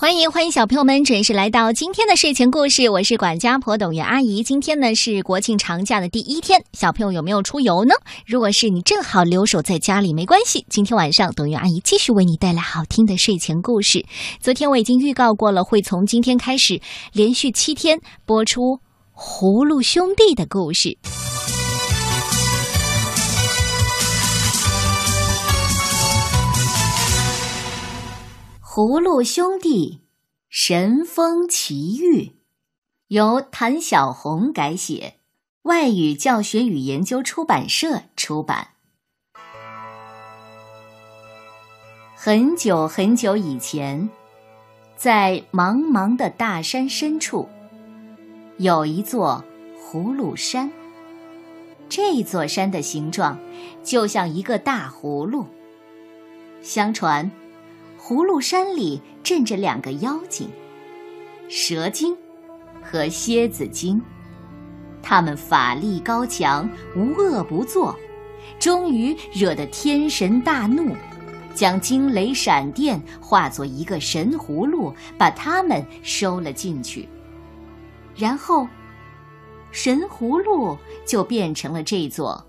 欢迎欢迎小朋友们准时来到今天的睡前故事，我是管家婆董月阿姨。今天呢是国庆长假的第一天，小朋友有没有出游呢？如果是你正好留守在家里，没关系，今天晚上董月阿姨继续为你带来好听的睡前故事。昨天我已经预告过了，会从今天开始连续七天播出《葫芦兄弟》的故事。《葫芦兄弟》神风奇遇，由谭小红改写，外语教学与研究出版社出版。很久很久以前，在茫茫的大山深处，有一座葫芦山。这座山的形状就像一个大葫芦。相传。葫芦山里镇着两个妖精，蛇精和蝎子精。他们法力高强，无恶不作，终于惹得天神大怒，将惊雷闪电化作一个神葫芦，把他们收了进去。然后，神葫芦就变成了这座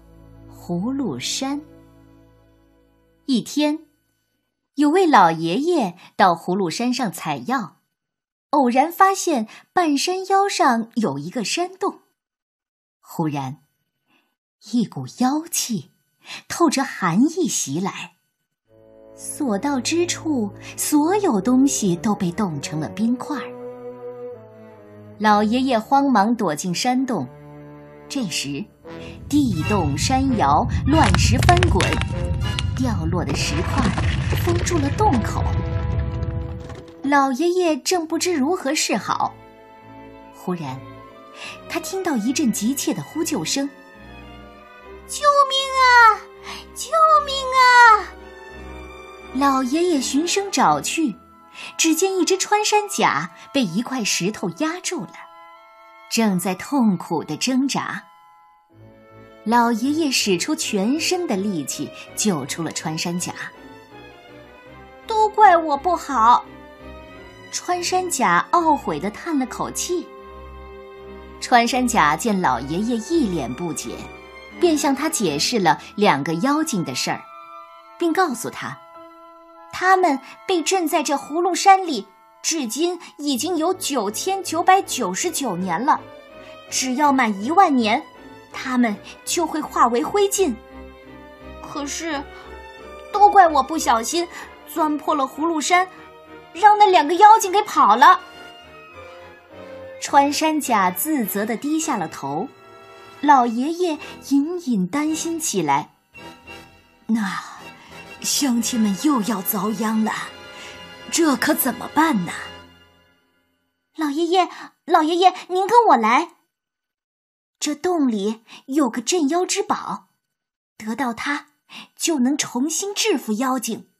葫芦山。一天。有位老爷爷到葫芦山上采药，偶然发现半山腰上有一个山洞。忽然，一股妖气透着寒意袭来，所到之处，所有东西都被冻成了冰块。老爷爷慌忙躲进山洞，这时，地动山摇，乱石翻滚，掉落的石块。封住了洞口，老爷爷正不知如何是好。忽然，他听到一阵急切的呼救声：“救命啊！救命啊！”老爷爷循声找去，只见一只穿山甲被一块石头压住了，正在痛苦的挣扎。老爷爷使出全身的力气救出了穿山甲。都怪我不好，穿山甲懊悔的叹了口气。穿山甲见老爷爷一脸不解，便向他解释了两个妖精的事儿，并告诉他，他们被镇在这葫芦山里，至今已经有九千九百九十九年了。只要满一万年，他们就会化为灰烬。可是，都怪我不小心。钻破了葫芦山，让那两个妖精给跑了。穿山甲自责的低下了头，老爷爷隐隐担心起来。那乡亲们又要遭殃了，这可怎么办呢？老爷爷，老爷爷，您跟我来。这洞里有个镇妖之宝，得到它就能重新制服妖精。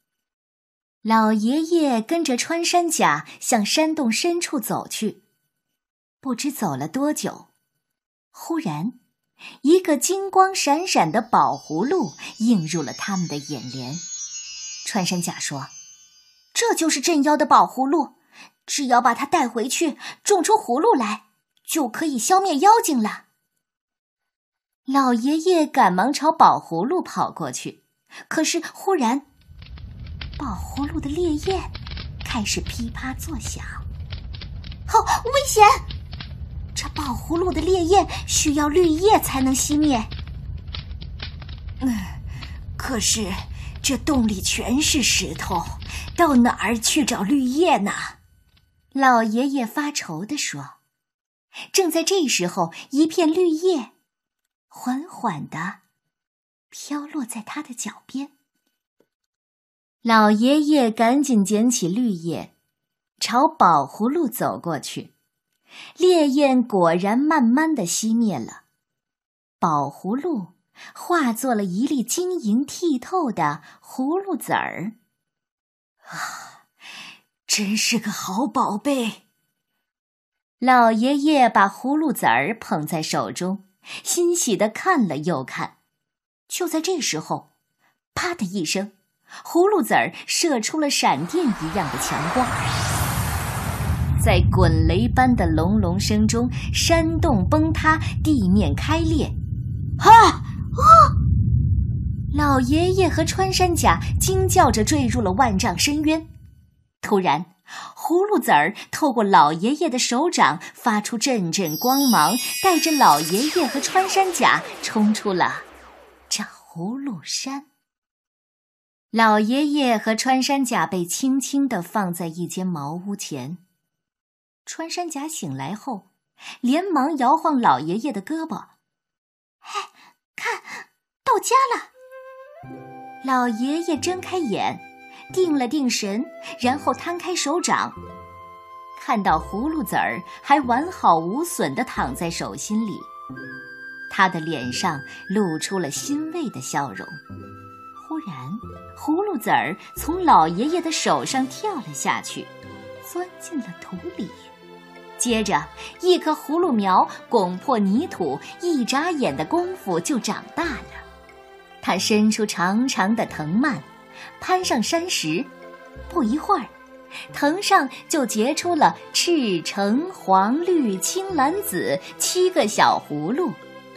老爷爷跟着穿山甲向山洞深处走去，不知走了多久，忽然，一个金光闪闪的宝葫芦映入了他们的眼帘。穿山甲说：“这就是镇妖的宝葫芦，只要把它带回去，种出葫芦来，就可以消灭妖精了。”老爷爷赶忙朝宝葫芦跑过去，可是忽然。宝葫芦的烈焰开始噼啪作响，好危险！这宝葫芦的烈焰需要绿叶才能熄灭。嗯，可是这洞里全是石头，到哪儿去找绿叶呢？老爷爷发愁地说。正在这时候，一片绿叶缓缓地飘落在他的脚边。老爷爷赶紧捡起绿叶，朝宝葫芦走过去。烈焰果然慢慢的熄灭了，宝葫芦化作了一粒晶莹剔透的葫芦籽儿。啊，真是个好宝贝！老爷爷把葫芦籽儿捧在手中，欣喜的看了又看。就在这时候，啪的一声。葫芦籽儿射出了闪电一样的强光，在滚雷般的隆隆声中，山洞崩塌，地面开裂。啊啊！老爷爷和穿山甲惊叫着坠入了万丈深渊。突然，葫芦籽儿透过老爷爷的手掌发出阵阵光芒，带着老爷爷和穿山甲冲出了这葫芦山。老爷爷和穿山甲被轻轻地放在一间茅屋前。穿山甲醒来后，连忙摇晃老爷爷的胳膊：“嘿，看到家了！”老爷爷睁开眼，定了定神，然后摊开手掌，看到葫芦籽儿还完好无损地躺在手心里，他的脸上露出了欣慰的笑容。忽然，葫芦籽儿从老爷爷的手上跳了下去，钻进了土里。接着，一棵葫芦苗拱破泥土，一眨眼的功夫就长大了。它伸出长长的藤蔓，攀上山石，不一会儿，藤上就结出了赤、橙、黄、绿、青、蓝、紫七个小葫芦。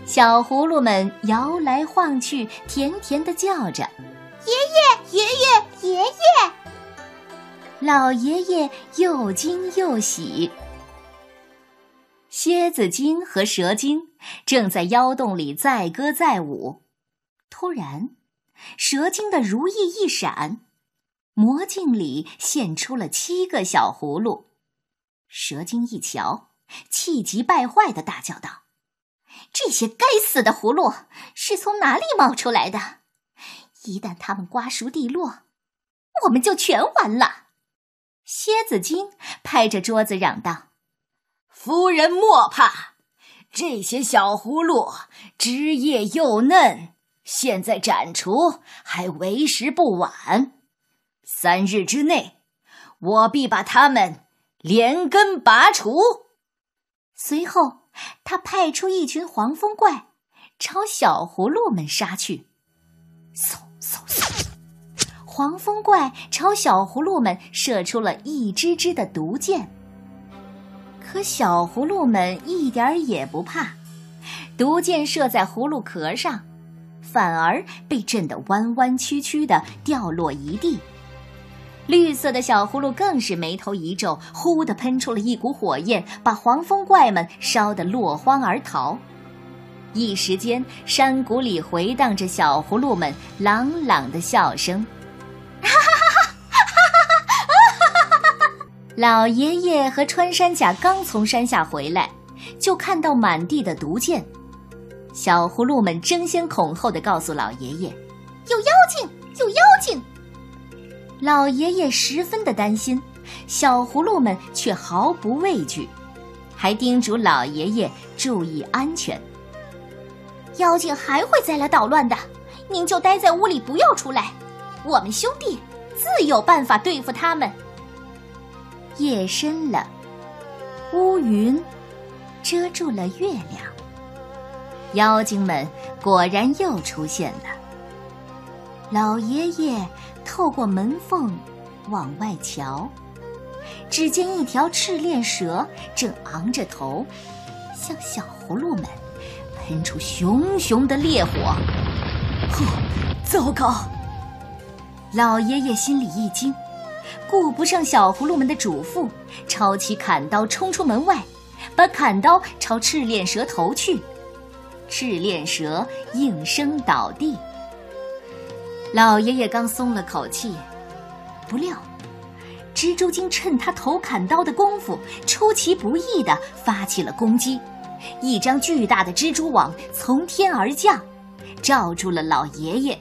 小葫芦们摇来晃去，甜甜的叫着：“爷爷，爷爷，爷爷！”老爷爷又惊又喜。蝎子精和蛇精正在妖洞里载歌载舞，突然，蛇精的如意一闪，魔镜里现出了七个小葫芦。蛇精一瞧，气急败坏的大叫道：“这些该死的葫芦是从哪里冒出来的？一旦它们瓜熟蒂落，我们就全完了！”蝎子精拍着桌子嚷道。夫人莫怕，这些小葫芦枝叶又嫩，现在斩除还为时不晚。三日之内，我必把他们连根拔除。随后，他派出一群黄风怪，朝小葫芦们杀去。嗖嗖嗖！黄风怪朝小葫芦们射出了一支支的毒箭。可小葫芦们一点也不怕，毒箭射在葫芦壳上，反而被震得弯弯曲曲的掉落一地。绿色的小葫芦更是眉头一皱，呼的喷出了一股火焰，把黄风怪们烧得落荒而逃。一时间，山谷里回荡着小葫芦们朗朗的笑声。老爷爷和穿山甲刚从山下回来，就看到满地的毒箭。小葫芦们争先恐后的告诉老爷爷：“有妖精，有妖精！”老爷爷十分的担心，小葫芦们却毫不畏惧，还叮嘱老爷爷注意安全。妖精还会再来捣乱的，您就待在屋里，不要出来。我们兄弟自有办法对付他们。夜深了，乌云遮住了月亮。妖精们果然又出现了。老爷爷透过门缝往外瞧，只见一条赤练蛇正昂着头，向小葫芦们喷出熊熊的烈火。呵，糟糕！老爷爷心里一惊。顾不上小葫芦们的嘱咐，抄起砍刀冲出门外，把砍刀朝赤练蛇头去。赤练蛇应声倒地。老爷爷刚松了口气，不料蜘蛛精趁他投砍刀的功夫，出其不意地发起了攻击。一张巨大的蜘蛛网从天而降，罩住了老爷爷。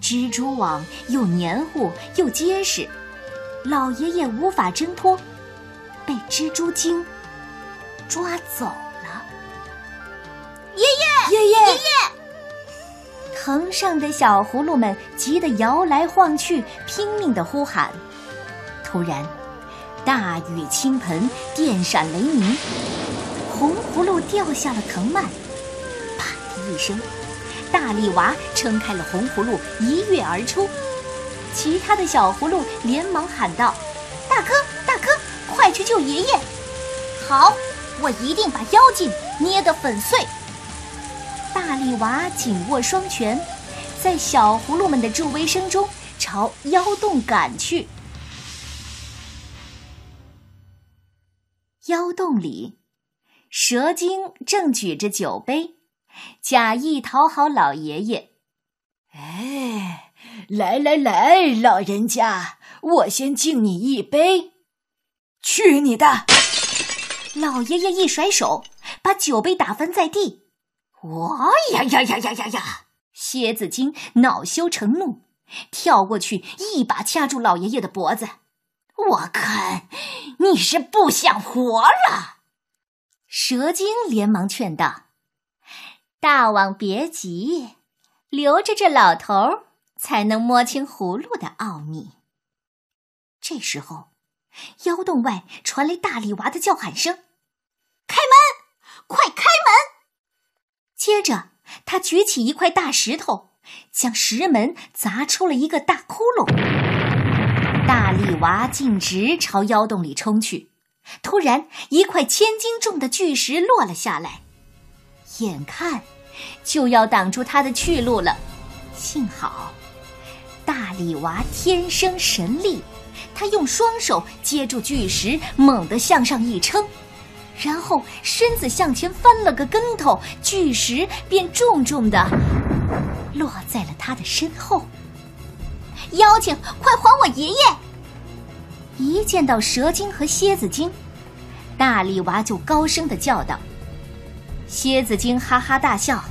蜘蛛网又黏糊又结实。老爷爷无法挣脱，被蜘蛛精抓走藤上的小葫芦们急得摇来晃去，拼命的呼喊。突然，大雨倾盆，电闪雷鸣，红葫芦掉下了藤蔓。啪的一声，大力娃撑开了红葫芦，一跃而出。其他的小葫芦连忙喊道：“大哥，大哥，快去去救爷爷。好，我一定把妖精捏得粉碎。大力娃紧握双拳，在小葫芦们的助威声中朝妖洞赶去。妖洞里，蛇精正举着酒杯，假意讨好老爷爷。哎，来来来，老人家，我先敬你一杯。去你的！老爷爷一甩手，把酒杯打翻在地。我呀呀呀呀呀呀！蝎子精恼羞成怒，跳过去一把掐住老爷爷的脖子。我看你是不想活了。蛇精连忙劝道：“大王别急，留着这老头儿，才能摸清葫芦的奥秘。”这时候，妖洞外传来大力娃的叫喊声：“，开门！”接着，他举起一块大石头，将石门砸出了一个大窟窿。大力娃径直朝妖洞里冲去，突然，一块千斤重的巨石落了下来，眼看就要挡住他的去路了。幸好，大力娃天生神力，他用双手接住巨石，猛地向上一撑，然后身子向前翻了个跟头，巨石便重重的落在了他的身后。妖精，快还我爷爷！一见到蛇精和蝎子精，大力娃就高声的叫道：“蝎子精哈哈大笑，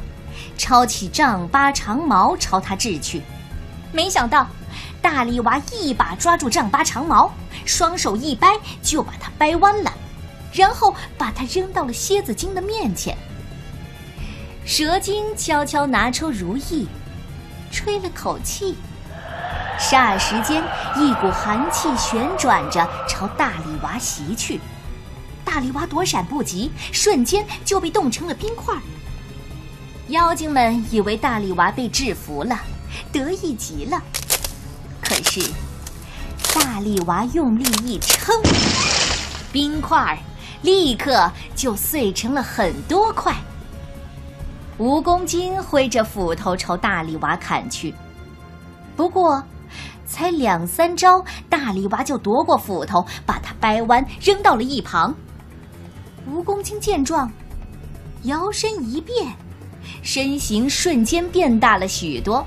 抄起丈八长矛朝他掷去。没想到，大力娃一把抓住丈八长矛，双手一掰就把它掰弯了，然后把它扔到了蝎子精的面前。蛇精悄悄拿出如意，吹了口气。”霎时间，一股寒气旋转着朝大力娃袭去，大力娃躲闪不及，瞬间就被冻成了冰块。妖精们以为大力娃被制服了，得意极了。可是，大力娃用力一撑，冰块立刻就碎成了很多块。蜈蚣精挥着斧头朝大力娃砍去，不过。才两三招，大力娃就夺过斧头，把它掰弯，扔到了一旁。蜈蚣精见状，摇身一变，身形瞬间变大了许多。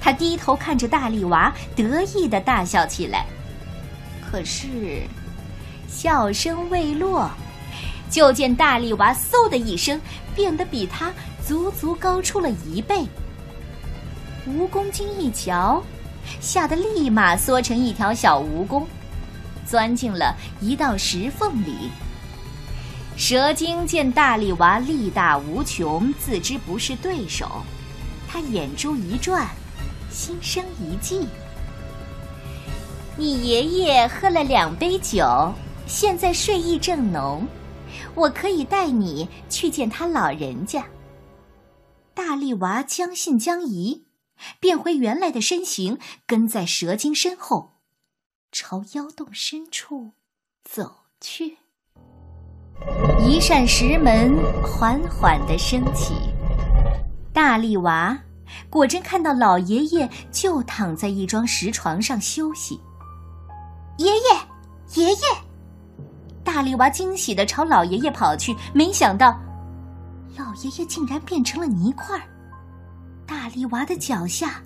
他低头看着大力娃，得意的大笑起来。可是，笑声未落，就见大力娃嗖的一声，变得比他足足高出了一倍。蜈蚣精一瞧。吓得立马缩成一条小蜈蚣，钻进了一道石缝里。蛇精见大力娃力大无穷，自知不是对手，他眼珠一转，心生一计：你爷爷喝了两杯酒，现在睡意正浓，我可以带你去见他老人家。大力娃将信将疑。变回原来的身形，跟在蛇精身后，朝妖洞深处走去。一扇石门缓缓的升起，大力娃果真看到老爷爷就躺在一张石床上休息。爷爷，爷爷！大力娃惊喜的朝老爷爷跑去，没想到，老爷爷竟然变成了泥块儿。大力娃的脚下，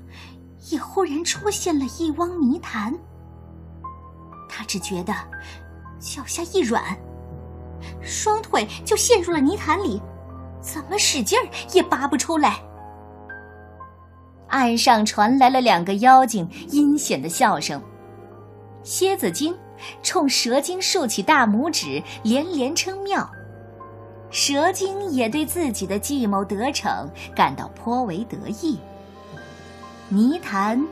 也忽然出现了一汪泥潭。他只觉得脚下一软，双腿就陷入了泥潭里，怎么使劲儿也拔不出来。岸上传来了两个妖精阴险的笑声，蝎子精冲蛇精竖起大拇指，连连称妙。蛇精也对自己的计谋得逞感到颇为得意。泥潭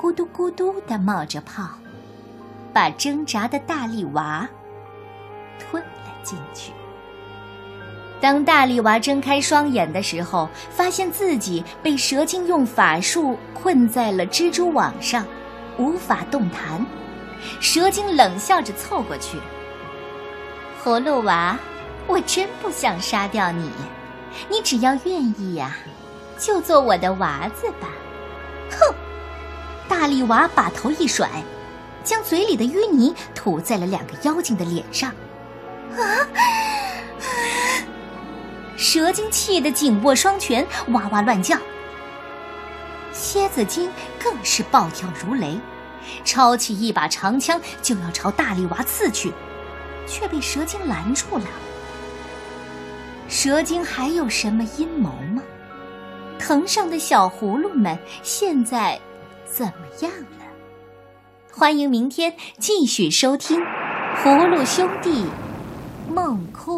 咕嘟咕嘟的冒着泡，把挣扎的大力娃吞了进去。当大力娃睁开双眼的时候，发现自己被蛇精用法术困在了蜘蛛网上，无法动弹。蛇精冷笑着凑过去。葫芦娃，我真不想杀掉你，你只要愿意呀，就做我的娃子吧。哼！大力娃把头一甩，将嘴里的淤泥吐在了两个妖精的脸上。啊！蛇精气得紧握双拳，哇哇乱叫。蝎子精更是暴跳如雷，抄起一把长枪就要朝大力娃刺去，却被蛇精拦住了。蛇精还有什么阴谋吗？藤上的小葫芦们现在怎么样了？欢迎明天继续收听《葫芦兄弟梦空》。